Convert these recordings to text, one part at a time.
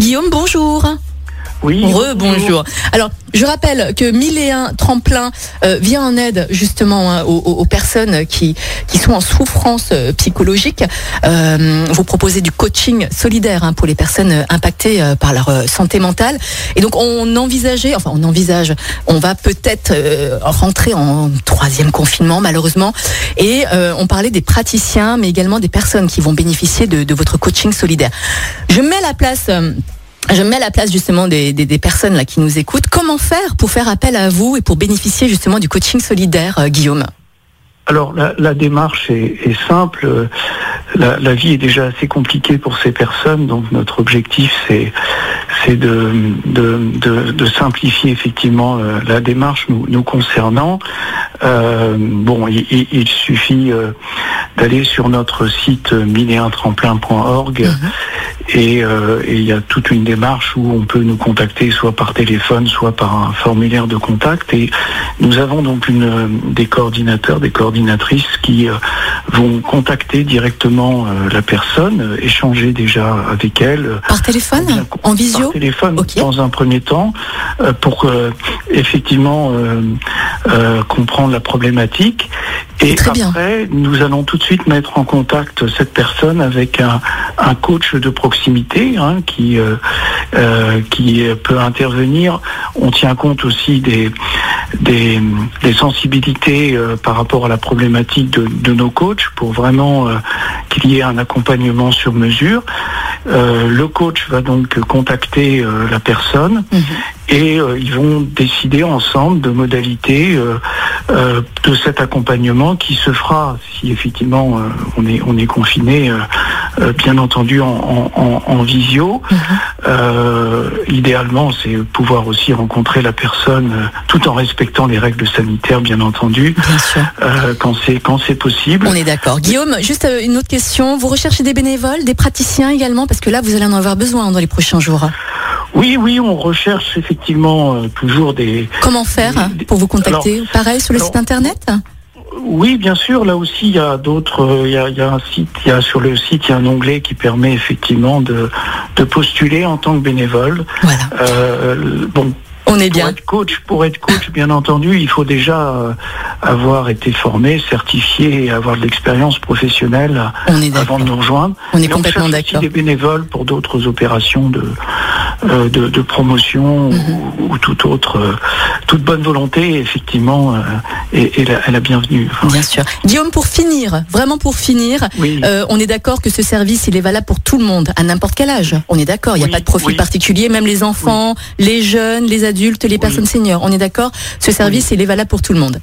Guillaume, bonjour. Oui. bonjour. Alors, je rappelle que 1001 Tremplin euh, vient en aide justement hein, aux, personnes qui, qui sont en souffrance euh, psychologique. Euh, vous proposez du coaching solidaire hein, pour les personnes impactées par leur santé mentale. Et donc, on envisageait, enfin, on envisage, on va peut-être rentrer en troisième confinement, malheureusement. Et on parlait des praticiens, mais également des personnes qui vont bénéficier de, de votre coaching solidaire. Je mets la place je me mets à la place justement des, des, personnes là qui nous écoutent. Comment faire pour faire appel à vous et pour bénéficier justement du coaching solidaire, euh, Guillaume? Alors la, démarche est, simple. La, vie est déjà assez compliquée pour ces personnes, donc notre objectif c'est c'est de, de, simplifier effectivement euh, la démarche nous, concernant. Euh, bon, il, suffit d'aller sur notre site minéintremplin.org euh, et il y a toute une démarche où on peut nous contacter soit par téléphone, soit par un formulaire de contact. Et nous avons donc une, des coordinateurs, des coordinatrices qui euh, vont contacter directement euh, la personne, échanger déjà avec elle. Par téléphone En visio Par téléphone dans un premier temps, pour effectivement comprendre la problématique. Et après, nous allons tout de suite mettre en contact cette personne avec un, un coach de proximité hein, qui, euh, euh, qui peut intervenir. On tient compte aussi des, des, sensibilités euh, par rapport à la problématique de, nos coachs pour vraiment qu'il y ait un accompagnement sur mesure. Le coach va donc contacter la personne mhm. et ils vont décider ensemble de modalités de cet accompagnement qui se fera si effectivement on est on est confiné euh, bien entendu en, visio. Mhm. Euh, idéalement, c'est pouvoir aussi rencontrer la personne euh, tout en respectant les règles sanitaires, bien entendu, quand c'est quand c'est possible. On est d'accord. Guillaume, juste une autre question. Vous recherchez des bénévoles, des praticiens également, parce que là, vous allez en avoir besoin dans les prochains jours. Oui, oui, on recherche effectivement toujours des. Comment faire pour vous contacter? Pareil sur le site internet? Oui, bien sûr. Là aussi, il y a d'autres. Euh, il, y a, un site. Il y a sur le site, il y a un onglet qui permet effectivement de, postuler en tant que bénévole. Voilà. Euh, bon, on est bien. Pour être coach, pour être coach, bien entendu, il faut déjà euh, avoir été formé, certifié et avoir de l'expérience professionnelle avant de nous rejoindre. On est complètement d'accord. des bénévoles pour d'autres opérations de, euh, de, promotion mhm. ou, toute autre, euh, toute bonne volonté, effectivement, est, la, bienvenue. Bien sûr. Guillaume, pour finir, vraiment pour finir, on est d'accord que ce service, il est valable pour tout le monde, à n'importe quel âge. On est d'accord, il n'y a pas de profil particulier, même les enfants, les jeunes, les adultes les personnes seniors. On est d'accord Ce service, il est valable pour tout le monde.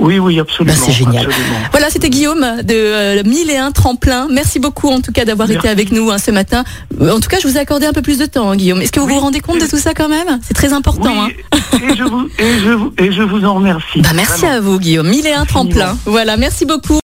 Oui, oui, absolument. Bah, c'est génial. Voilà, c'était Guillaume de euh, 1001 Tremplin. Merci beaucoup en tout cas d'avoir été avec nous hein, ce matin. Euh, en tout cas, je vous ai accordé un peu plus de temps, hein, Guillaume. Est-ce que vous vous rendez compte de tout ça quand même? C'est très important. Hein. et, je vous, et, je, et, je vous, en remercie. Bah, merci à vous, Guillaume. 1001 Tremplin. Voilà, merci beaucoup.